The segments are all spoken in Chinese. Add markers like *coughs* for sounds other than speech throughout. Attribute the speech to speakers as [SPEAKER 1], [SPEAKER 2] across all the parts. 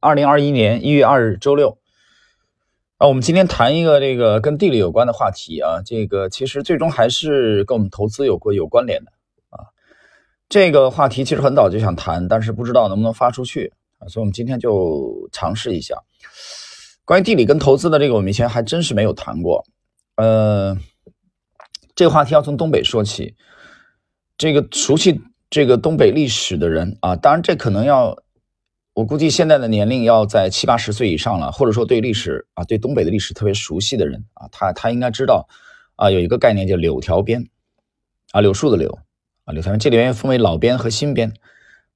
[SPEAKER 1] 二零二一年一月二日周六，啊，我们今天谈一个这个跟地理有关的话题啊，这个其实最终还是跟我们投资有过有关联的啊。这个话题其实很早就想谈，但是不知道能不能发出去啊，所以我们今天就尝试一下。关于地理跟投资的这个，我们以前还真是没有谈过。呃，这个话题要从东北说起，这个熟悉这个东北历史的人啊，当然这可能要。我估计现在的年龄要在七八十岁以上了，或者说对历史啊，对东北的历史特别熟悉的人啊，他他应该知道啊，有一个概念叫柳条边啊，柳树的柳啊，柳条边，这里面分为老边和新边，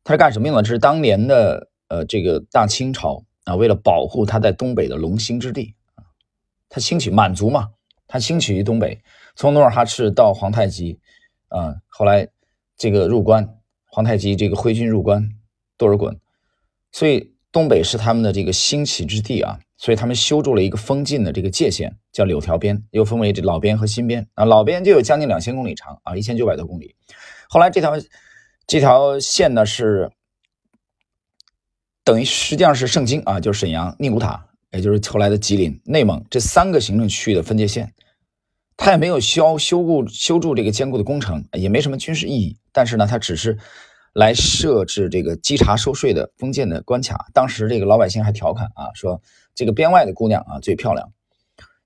[SPEAKER 1] 它是干什么用的？这是当年的呃这个大清朝啊，为了保护他在东北的龙兴之地啊，他兴起满族嘛，他兴起于东北，从努尔哈赤到皇太极啊，后来这个入关，皇太极这个挥军入关，多尔衮。所以东北是他们的这个兴起之地啊，所以他们修筑了一个封禁的这个界限，叫柳条边，又分为这老边和新边啊。老边就有将近两千公里长啊，一千九百多公里。后来这条这条线呢是等于实际上是盛京啊，就是沈阳、宁古塔，也就是后来的吉林、内蒙这三个行政区域的分界线。它也没有修修固修筑这个坚固的工程，也没什么军事意义，但是呢，它只是。来设置这个稽查收税的封建的关卡，当时这个老百姓还调侃啊，说这个边外的姑娘啊最漂亮，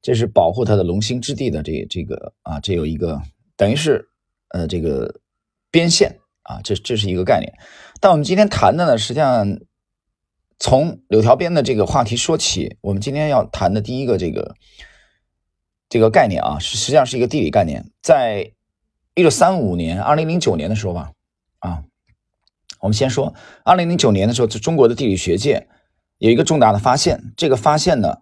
[SPEAKER 1] 这是保护他的龙兴之地的这这个啊，这有一个等于是呃这个边线啊，这这是一个概念。但我们今天谈的呢，实际上从柳条边的这个话题说起，我们今天要谈的第一个这个这个概念啊，实际上是一个地理概念，在一九三五年、二零零九年的时候吧，啊。我们先说，二零零九年的时候，在中国的地理学界有一个重大的发现。这个发现呢，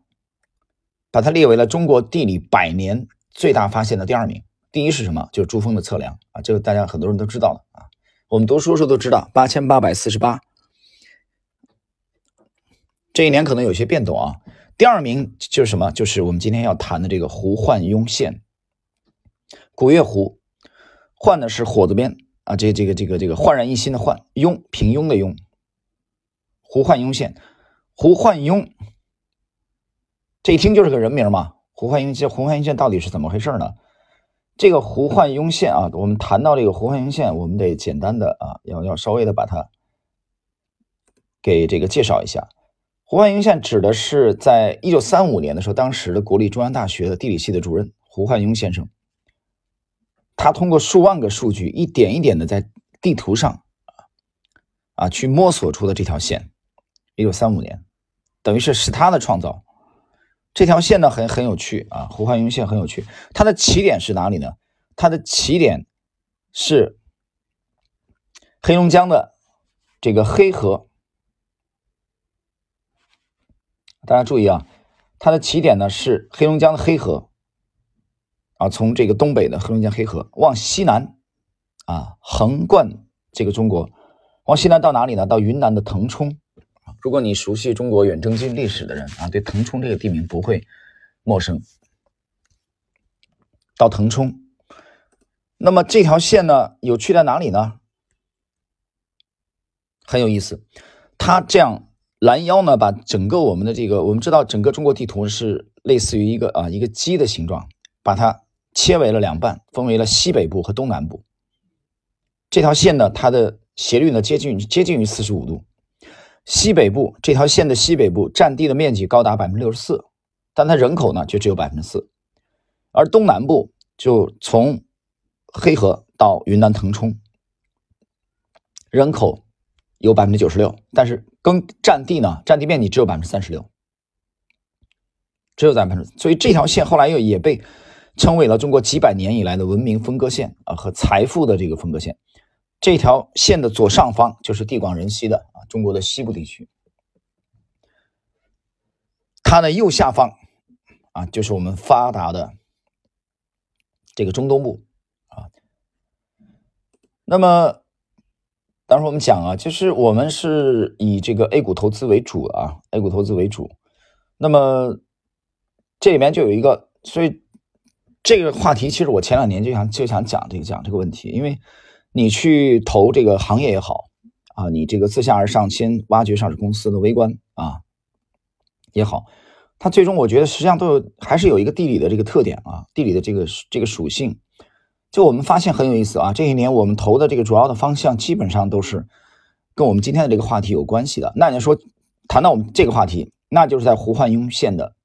[SPEAKER 1] 把它列为了中国地理百年最大发现的第二名。第一是什么？就是珠峰的测量啊，这个大家很多人都知道了啊。我们读书时候都知道，八千八百四十八。这一年可能有些变动啊。第二名就是什么？就是我们今天要谈的这个胡焕庸县古月湖，焕呢是火字边。啊，这这个这个这个焕然一新的焕，庸平庸的庸，胡焕庸县，胡焕庸，这一听就是个人名嘛。胡焕庸县，胡焕庸县到底是怎么回事呢？这个胡焕庸县啊，我们谈到这个胡焕庸县，我们得简单的啊，要要稍微的把它给这个介绍一下。胡焕庸县指的是在一九三五年的时候，当时的国立中央大学的地理系的主任胡焕庸先生。他通过数万个数据，一点一点的在地图上啊，去摸索出的这条线。一九三五年，等于是是他的创造。这条线呢，很很有趣啊，胡焕庸线很有趣。它的起点是哪里呢？它的起点是黑龙江的这个黑河。大家注意啊，它的起点呢是黑龙江的黑河。啊，从这个东北的黑龙江黑河往西南，啊，横贯这个中国，往西南到哪里呢？到云南的腾冲。如果你熟悉中国远征军历史的人啊，对腾冲这个地名不会陌生。到腾冲，那么这条线呢，有趣在哪里呢？很有意思，它这样拦腰呢，把整个我们的这个，我们知道整个中国地图是类似于一个啊一个鸡的形状，把它。切为了两半，分为了西北部和东南部。这条线呢，它的斜率呢接近接近于四十五度。西北部这条线的西北部占地的面积高达百分之六十四，但它人口呢就只有百分之四。而东南部就从黑河到云南腾冲，人口有百分之九十六，但是耕占地呢占地面积只有百分之三十六，只有百分之。所以这条线后来又也被。成为了中国几百年以来的文明分割线啊和财富的这个分割线。这条线的左上方就是地广人稀的啊中国的西部地区，它的右下方啊就是我们发达的这个中东部啊。那么，当时我们讲啊，就是我们是以这个 A 股投资为主啊，A 股投资为主。那么这里面就有一个，所以。这个话题其实我前两年就想就想讲这个讲这个问题，因为你去投这个行业也好啊，你这个自下而上先挖掘上市公司的微观啊，也好，它最终我觉得实际上都有还是有一个地理的这个特点啊，地理的这个这个属性。就我们发现很有意思啊，这一年我们投的这个主要的方向基本上都是跟我们今天的这个话题有关系的。那你说谈到我们这个话题，那就是在胡焕庸线的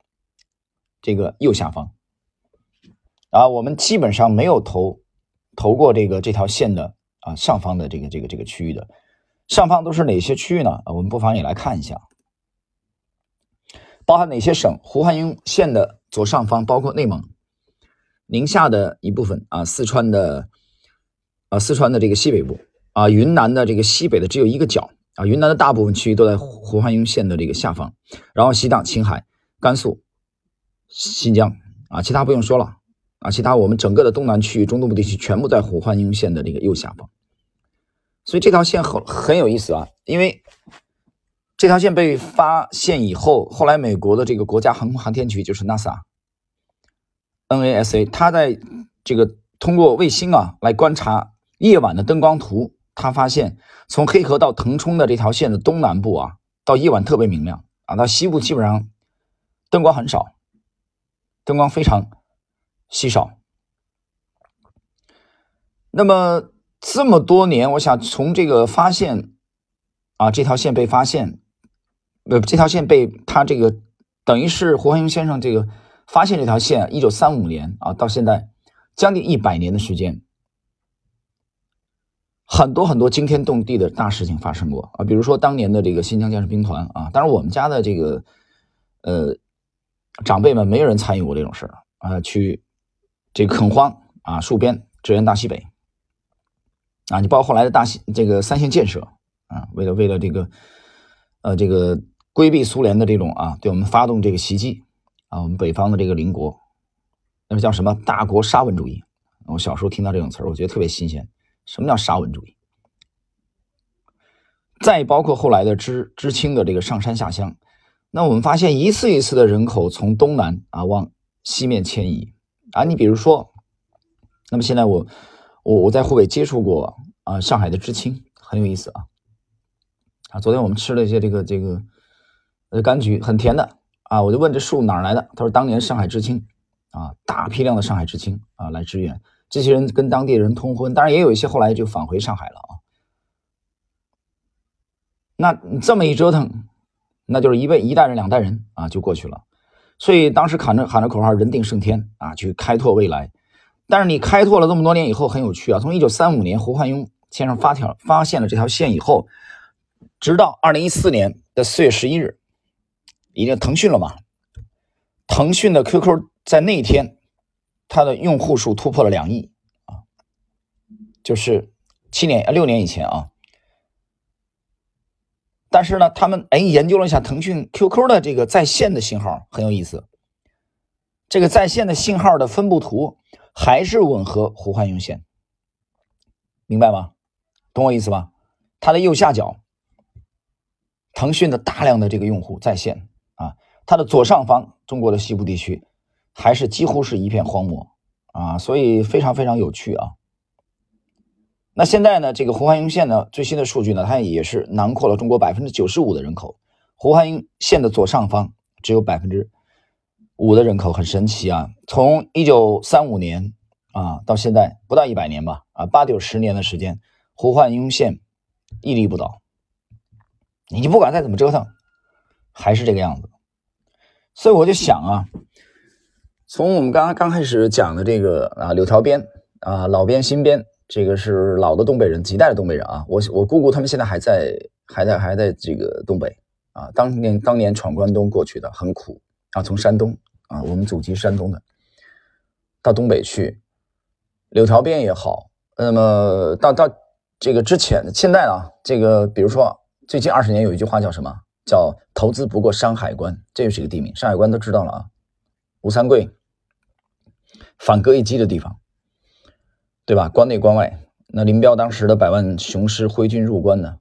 [SPEAKER 1] 这个右下方啊，我们基本上没有投投过这个这条线的啊上方的这个这个这个区域的。上方都是哪些区域呢？啊，我们不妨也来看一下，包含哪些省？胡汉庸县的左上方包括内蒙、宁夏的一部分啊，四川的啊，四川的这个西北部啊，云南的这个西北的只有一个角啊，云南的大部分区域都在胡汉庸县的这个下方，然后西藏、青海、甘肃、新疆啊，其他不用说了啊，其他我们整个的东南区域、中东部地区全部在胡汉庸线的这个右下方。所以这条线很很有意思啊，因为这条线被发现以后，后来美国的这个国家航空航天局就是 NASA，NASA，它在这个通过卫星啊来观察夜晚的灯光图，他发现从黑河到腾冲的这条线的东南部啊，到夜晚特别明亮啊，到西部基本上灯光很少，灯光非常稀少。那么。这么多年，我想从这个发现啊，这条线被发现，呃，这条线被他这个等于是胡汉庸先生这个发现这条线，一九三五年啊，到现在将近一百年的时间，很多很多惊天动地的大事情发生过啊，比如说当年的这个新疆建设兵团啊，当然我们家的这个呃长辈们没有人参与过这种事儿啊，去这个垦荒啊，戍边支援大西北。啊，你包括后来的大西这个三线建设啊，为了为了这个，呃，这个规避苏联的这种啊，对我们发动这个袭击啊，我们北方的这个邻国，那么叫什么大国沙文主义？我小时候听到这种词儿，我觉得特别新鲜。什么叫沙文主义？再包括后来的知知青的这个上山下乡，那我们发现一次一次的人口从东南啊往西面迁移啊，你比如说，那么现在我。我我在湖北接触过啊，上海的知青很有意思啊，啊，昨天我们吃了一些这个这个呃柑橘，很甜的。啊，我就问这树哪来的，他说当年上海知青啊，大批量的上海知青啊来支援，这些人跟当地人通婚，当然也有一些后来就返回上海了啊，那这么一折腾，那就是一辈一代人两代人啊就过去了，所以当时喊着喊着口号“人定胜天”啊，去开拓未来。但是你开拓了这么多年以后，很有趣啊！从一九三五年胡汉庸先生发条发现了这条线以后，直到二零一四年的四月十一日，已经腾讯了嘛？腾讯的 QQ 在那一天，它的用户数突破了两亿啊！就是七年六年以前啊。但是呢，他们哎研究了一下腾讯 QQ 的这个在线的信号，很有意思。这个在线的信号的分布图。还是吻合胡汉庸线，明白吗？懂我意思吧？它的右下角，腾讯的大量的这个用户在线啊，它的左上方，中国的西部地区还是几乎是一片荒漠啊，所以非常非常有趣啊。那现在呢，这个胡汉庸线呢，最新的数据呢，它也是囊括了中国百分之九十五的人口，胡汉庸线的左上方只有百分之。五的人口很神奇啊！从一九三五年啊到现在不到一百年吧啊八九十年的时间，胡汉庸县屹立不倒。你就不管再怎么折腾，还是这个样子。所以我就想啊，从我们刚刚刚开始讲的这个啊柳条边啊老边新边，这个是老的东北人，几代的东北人啊。我我姑姑他们现在还在还在还在这个东北啊，当年当年闯关东过去的，很苦啊，从山东。啊，我们祖籍山东的，到东北去，柳条边也好，那么到到这个之前，现在啊，这个比如说最近二十年有一句话叫什么？叫投资不过山海关，这就是一个地名，山海关都知道了啊。吴三桂反戈一击的地方，对吧？关内关外，那林彪当时的百万雄师挥军入关呢，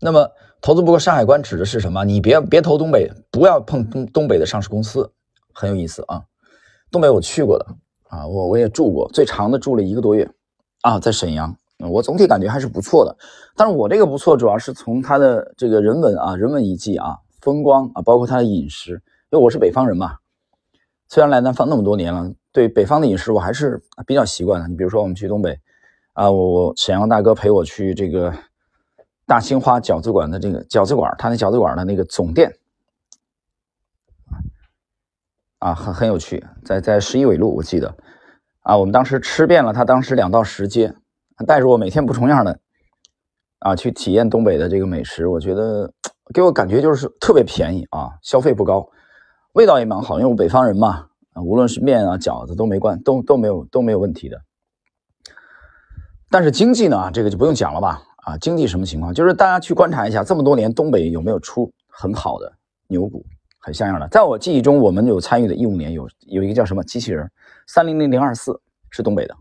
[SPEAKER 1] 那么。投资不过山海关指的是什么？你别别投东北，不要碰东东北的上市公司，很有意思啊。东北我去过的啊，我我也住过，最长的住了一个多月啊，在沈阳我总体感觉还是不错的。但是我这个不错，主要是从它的这个人文啊、人文遗迹啊、风光啊，包括它的饮食，因为我是北方人嘛。虽然来南方那么多年了，对北方的饮食我还是比较习惯的。你比如说我们去东北啊，我沈阳大哥陪我去这个大兴花饺子馆的这个饺子馆，他那饺子馆的那个总店啊，很很有趣，在在十一纬路，我记得啊，我们当时吃遍了他当时两到十街，带着我每天不重样的啊去体验东北的这个美食，我觉得给我感觉就是特别便宜啊，消费不高。味道也蛮好，因为我北方人嘛，啊，无论是面啊、饺子都没关，都都没有都没有问题的。但是经济呢，这个就不用讲了吧？啊，经济什么情况？就是大家去观察一下，这么多年东北有没有出很好的牛股，很像样的。在我记忆中，我们有参与的一五年有有一个叫什么机器人，三零零零二四是东北的。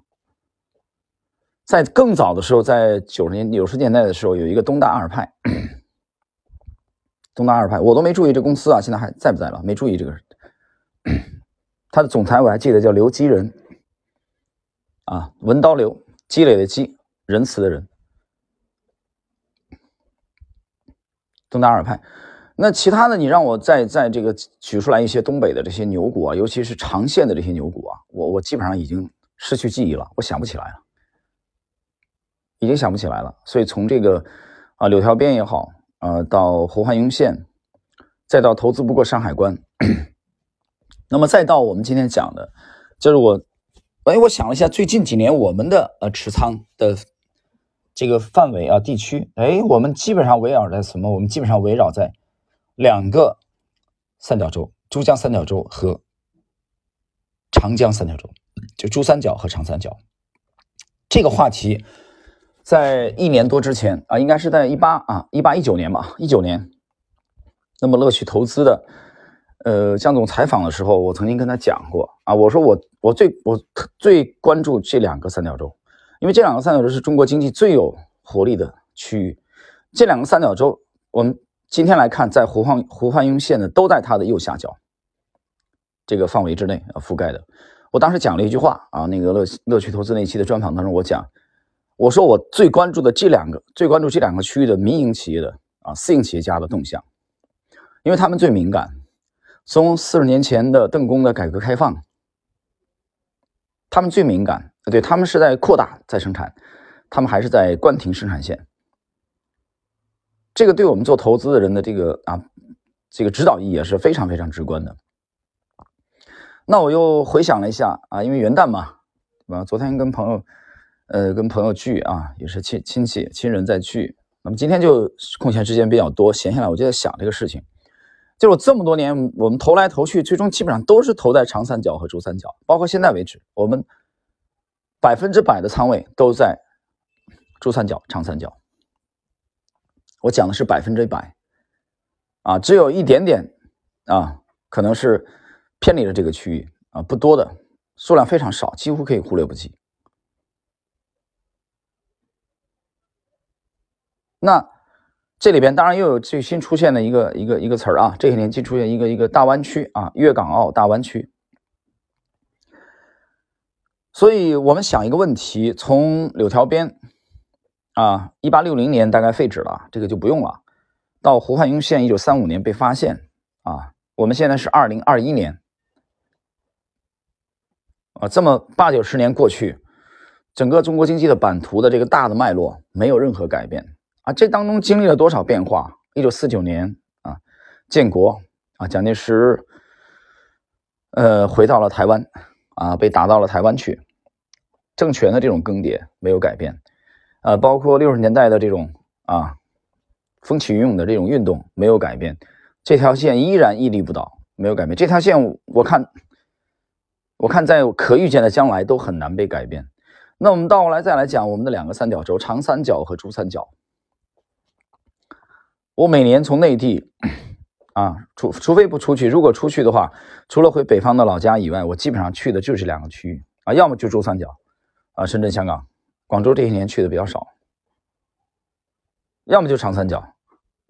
[SPEAKER 1] 在更早的时候，在九十年九十年代的时候，有一个东大二派。东大二派，我都没注意这公司啊，现在还在不在了？没注意这个，他的总裁我还记得叫刘基仁，啊，文刀刘，积累的积，仁慈的仁。东达尔派，那其他的你让我再在这个举出来一些东北的这些牛股啊，尤其是长线的这些牛股啊，我我基本上已经失去记忆了，我想不起来了，已经想不起来了。所以从这个啊柳条边也好。呃，到胡汉庸线，再到投资不过山海关，那么再到我们今天讲的，就是我，哎，我想了一下，最近几年我们的呃持仓的这个范围啊地区，哎，我们基本上围绕在什么？我们基本上围绕在两个三角洲：珠江三角洲和长江三角洲，就珠三角和长三角。这个话题。在一年多之前啊，应该是在一八啊一八一九年吧，一九年。那么乐趣投资的，呃，江总采访的时候，我曾经跟他讲过啊，我说我我最我最关注这两个三角洲，因为这两个三角洲是中国经济最有活力的区域。这两个三角洲，我们今天来看，在胡汉胡汉庸县的都在它的右下角这个范围之内啊覆盖的。我当时讲了一句话啊，那个乐乐趣投资那期的专访当中，我讲。我说我最关注的这两个，最关注这两个区域的民营企业的啊私营企业家的动向，因为他们最敏感。从四十年前的邓公的改革开放，他们最敏感，对他们是在扩大再生产，他们还是在关停生产线。这个对我们做投资的人的这个啊这个指导意义也是非常非常直观的。那我又回想了一下啊，因为元旦嘛，对吧？昨天跟朋友。呃，跟朋友聚啊，也是亲亲戚亲人在聚。那么今天就空闲时间比较多，闲下来我就在想这个事情。就是这么多年，我们投来投去，最终基本上都是投在长三角和珠三角，包括现在为止，我们百分之百的仓位都在珠三角、长三角。我讲的是百分之百啊，只有一点点啊，可能是偏离了这个区域啊，不多的数量非常少，几乎可以忽略不计。那这里边当然又有最新出现的一个一个一个词儿啊，这些年新出现一个一个大湾区啊，粤港澳大湾区。所以我们想一个问题：从柳条边啊，一八六零年大概废止了，这个就不用了；到胡汉庸县一九三五年被发现啊，我们现在是二零二一年啊，这么八九十年过去，整个中国经济的版图的这个大的脉络没有任何改变。啊，这当中经历了多少变化？一九四九年啊，建国啊，蒋介石呃回到了台湾啊，被打到了台湾去，政权的这种更迭没有改变，啊，包括六十年代的这种啊风起云涌的这种运动没有改变，这条线依然屹立不倒，没有改变。这条线我看，我看在可预见的将来都很难被改变。那我们倒过来再来讲我们的两个三角洲，长三角和珠三角。我每年从内地，啊，除除非不出去，如果出去的话，除了回北方的老家以外，我基本上去的就是两个区域啊，要么就珠三角，啊，深圳、香港、广州这些年去的比较少，要么就长三角，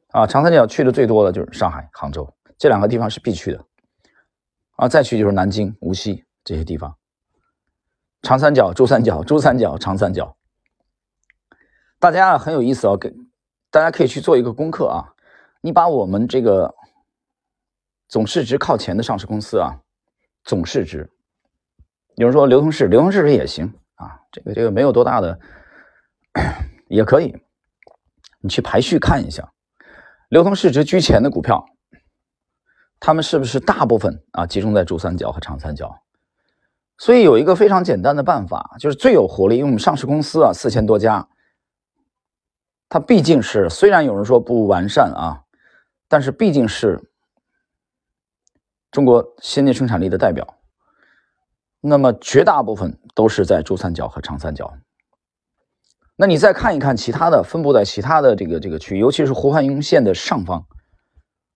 [SPEAKER 1] 啊，长三角去的最多的就是上海、杭州这两个地方是必去的，啊，再去就是南京、无锡这些地方，长三角、珠三角、珠三角、长三角，大家很有意思哦，给大家可以去做一个功课啊。你把我们这个总市值靠前的上市公司啊，总市值，有人说流通市，流通市值也行啊，这个这个没有多大的，也可以。你去排序看一下，流通市值居前的股票，他们是不是大部分啊集中在珠三角和长三角？所以有一个非常简单的办法，就是最有活力，因为我们上市公司啊四千多家，它毕竟是虽然有人说不完善啊。但是毕竟是中国先进生产力的代表，那么绝大部分都是在珠三角和长三角。那你再看一看其他的分布在其他的这个这个区域，尤其是胡汉庸线的上方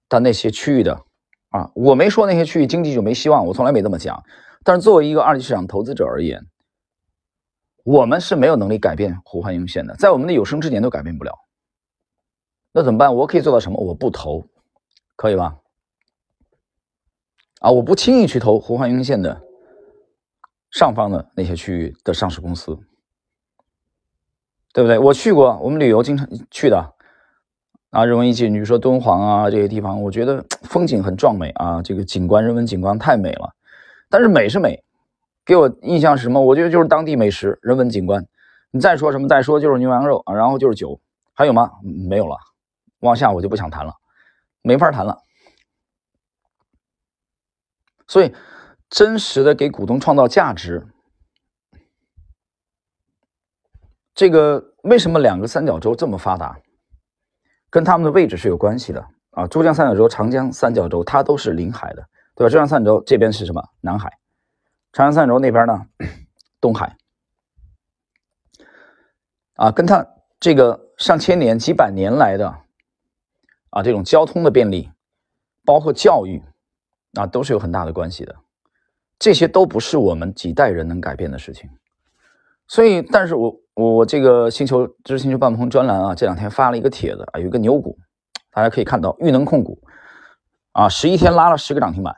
[SPEAKER 1] 的那些区域的啊，我没说那些区域经济就没希望，我从来没这么讲。但是作为一个二级市场投资者而言，我们是没有能力改变胡汉庸线的，在我们的有生之年都改变不了。那怎么办？我可以做到什么？我不投，可以吧？啊，我不轻易去投胡汉庸线的上方的那些区域的上市公司，对不对？我去过，我们旅游经常去的啊，人文遗迹，比如说敦煌啊这些地方，我觉得风景很壮美啊，这个景观人文景观太美了。但是美是美，给我印象是什么？我觉得就是当地美食、人文景观。你再说什么？再说就是牛羊肉啊，然后就是酒，还有吗？没有了。往下我就不想谈了，没法谈了。所以，真实的给股东创造价值，这个为什么两个三角洲这么发达，跟他们的位置是有关系的啊。珠江三角洲、长江三角洲，它都是临海的，对吧？珠江三角洲这边是什么？南海。长江三角洲那边呢？东海。啊，跟它这个上千年、几百年来的。啊，这种交通的便利，包括教育，啊，都是有很大的关系的。这些都不是我们几代人能改变的事情。所以，但是我我这个星球知识星球半鹏专栏啊，这两天发了一个帖子啊，有一个牛股，大家可以看到裕能控股，啊，十一天拉了十个涨停板，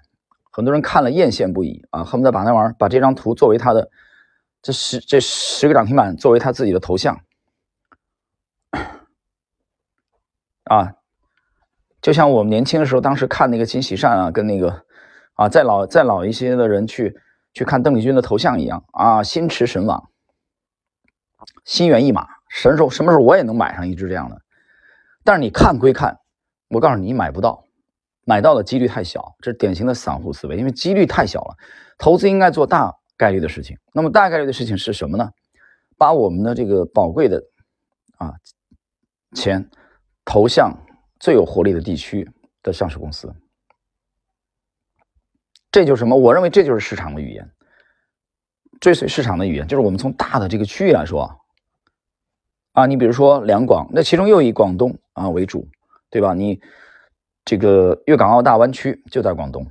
[SPEAKER 1] 很多人看了艳羡不已啊，恨不得把那玩意儿把这张图作为他的这十这十个涨停板作为他自己的头像，啊。就像我们年轻的时候，当时看那个金喜善啊，跟那个啊再老再老一些的人去去看邓丽君的头像一样啊，心驰神往，心猿意马。什么时候什么时候我也能买上一只这样的？但是你看归看，我告诉你，你买不到，买到的几率太小。这是典型的散户思维，因为几率太小了。投资应该做大概率的事情。那么大概率的事情是什么呢？把我们的这个宝贵的啊钱投向。最有活力的地区的上市公司，这就是什么？我认为这就是市场的语言，追随市场的语言，就是我们从大的这个区域来说，啊，你比如说两广，那其中又以广东啊为主，对吧？你这个粤港澳大湾区就在广东，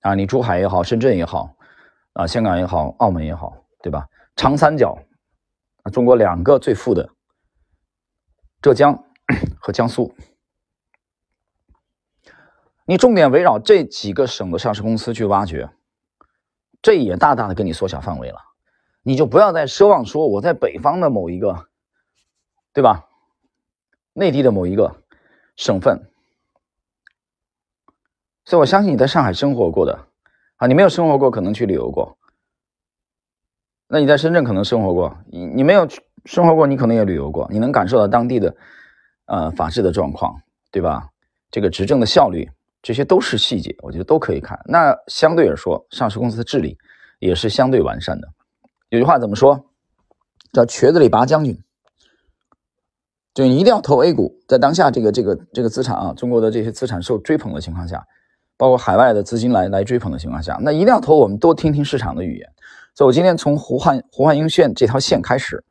[SPEAKER 1] 啊，你珠海也好，深圳也好，啊，香港也好，澳门也好，对吧？长三角，啊，中国两个最富的浙江。*clears throat* 和江苏，你重点围绕这几个省的上市公司去挖掘，这也大大的给你缩小范围了。你就不要再奢望说我在北方的某一个，对吧？内地的某一个省份。所以我相信你在上海生活过的啊，你没有生活过，可能去旅游过。那你在深圳可能生活过，你你没有生活过，你可能也旅游过，你能感受到当地的。呃，法治的状况，对吧？这个执政的效率，这些都是细节，我觉得都可以看。那相对而说，上市公司的治理也是相对完善的。有句话怎么说？叫瘸子里拔将军。就你一定要投 A 股，在当下这个这个这个资产啊，中国的这些资产受追捧的情况下，包括海外的资金来来追捧的情况下，那一定要投我们，多听听市场的语言。所以我今天从胡汉胡汉英线这条线开始，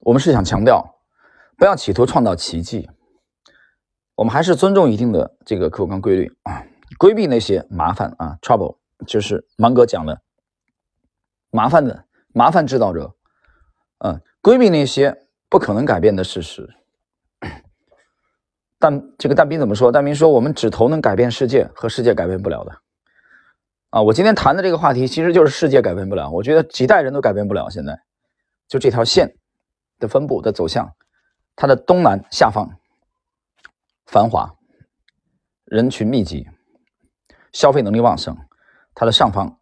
[SPEAKER 1] 我们是想强调。不要企图创造奇迹，我们还是尊重一定的这个客观规律啊，规避那些麻烦啊，trouble，就是芒格讲的麻烦的麻烦制造者，嗯，规避那些不可能改变的事实。*coughs* 但这个但斌怎么说？但斌说我们只投能改变世界和世界改变不了的啊。我今天谈的这个话题其实就是世界改变不了，我觉得几代人都改变不了。现在就这条线的分布的走向，它的东南下方繁华，人群密集，消费能力旺盛；它的上方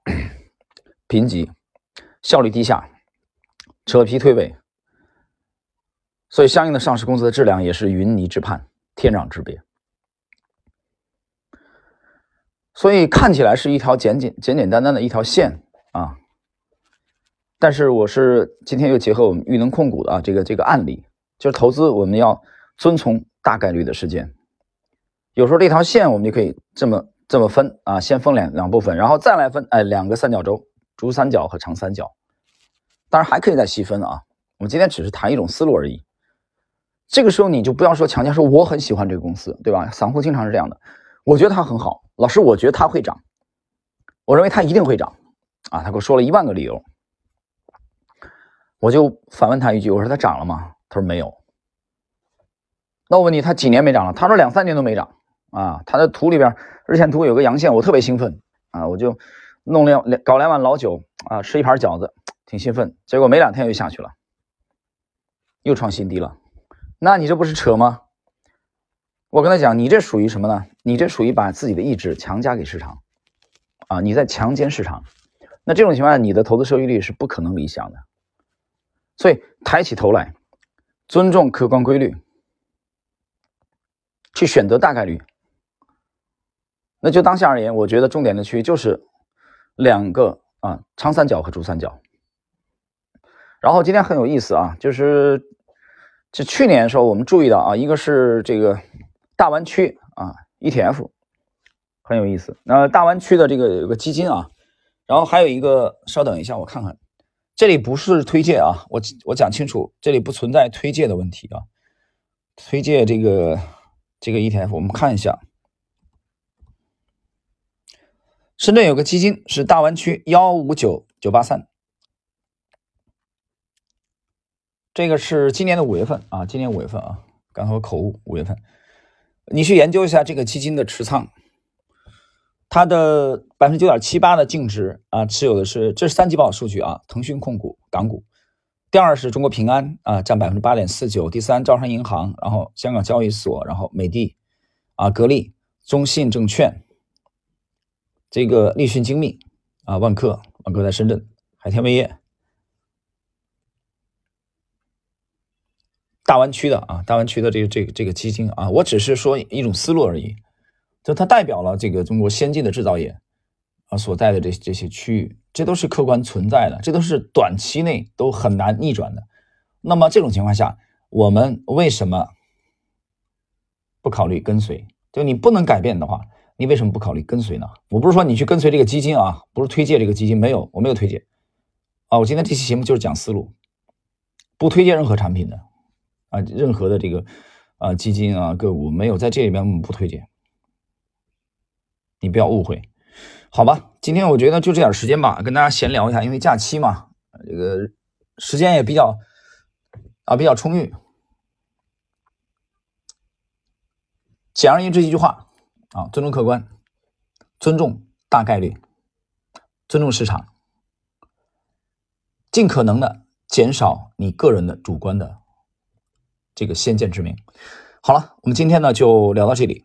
[SPEAKER 1] *coughs* 贫瘠，效率低下，扯皮推诿。所以，相应的上市公司的质量也是云泥之判，天壤之别。所以看起来是一条简简简简单单的一条线啊，但是我是今天又结合我们裕能控股的啊这个这个案例，就是投资我们要遵从大概率的事件。有时候这条线我们就可以这么这么分啊，先分两两部分，然后再来分哎两个三角洲，珠三角和长三角，当然还可以再细分啊。我们今天只是谈一种思路而已。这个时候你就不要说强加说我很喜欢这个公司，对吧？散户经常是这样的，我觉得它很好，老师我觉得它会涨，我认为它一定会涨，啊，他给我说了一万个理由，我就反问他一句，我说它涨了吗？他说没有。那我问你，它几年没涨了？他说两三年都没涨，啊，他的图里边日线图有个阳线，我特别兴奋，啊，我就弄两两搞两碗老酒，啊，吃一盘饺子，挺兴奋，结果没两天又下去了，又创新低了。那你这不是扯吗？我跟他讲，你这属于什么呢？你这属于把自己的意志强加给市场，啊，你在强奸市场。那这种情况下，你的投资收益率是不可能理想的。所以抬起头来，尊重客观规律，去选择大概率。那就当下而言，我觉得重点的区域就是两个啊，长三角和珠三角。然后今天很有意思啊，就是。是去年的时候，我们注意到啊，一个是这个大湾区啊 ETF 很有意思。那大湾区的这个有个基金啊，然后还有一个，稍等一下，我看看，这里不是推荐啊，我我讲清楚，这里不存在推荐的问题啊。推荐这个这个 ETF，我们看一下，深圳有个基金是大湾区幺五九九八三。这个是今年的五月份啊，今年五月份啊，刚才我口误，五月份，你去研究一下这个基金的持仓，它的百分之九点七八的净值啊，持有的是这是三季报数据啊，腾讯控股港股，第二是中国平安啊，占百分之八点四九，第三招商银行，然后香港交易所，然后美的啊，格力、中信证券，这个立讯精密啊，万科，万科在深圳，海天味业。大湾区的啊，大湾区的这个这个这个基金啊，我只是说一种思路而已，就它代表了这个中国先进的制造业啊所在的这这些区域，这都是客观存在的，这都是短期内都很难逆转的。那么这种情况下，我们为什么不考虑跟随？就你不能改变的话，你为什么不考虑跟随呢？我不是说你去跟随这个基金啊，不是推荐这个基金，没有，我没有推荐啊。我今天这期节目就是讲思路，不推荐任何产品的。啊，任何的这个啊基金啊个股没有在这里边，我们不推荐。你不要误会，好吧？今天我觉得就这点时间吧，跟大家闲聊一下，因为假期嘛，这个时间也比较啊比较充裕。简而言之一句话啊，尊重客观，尊重大概率，尊重市场，尽可能的减少你个人的主观的。这个先见之明。好了，我们今天呢就聊到这里。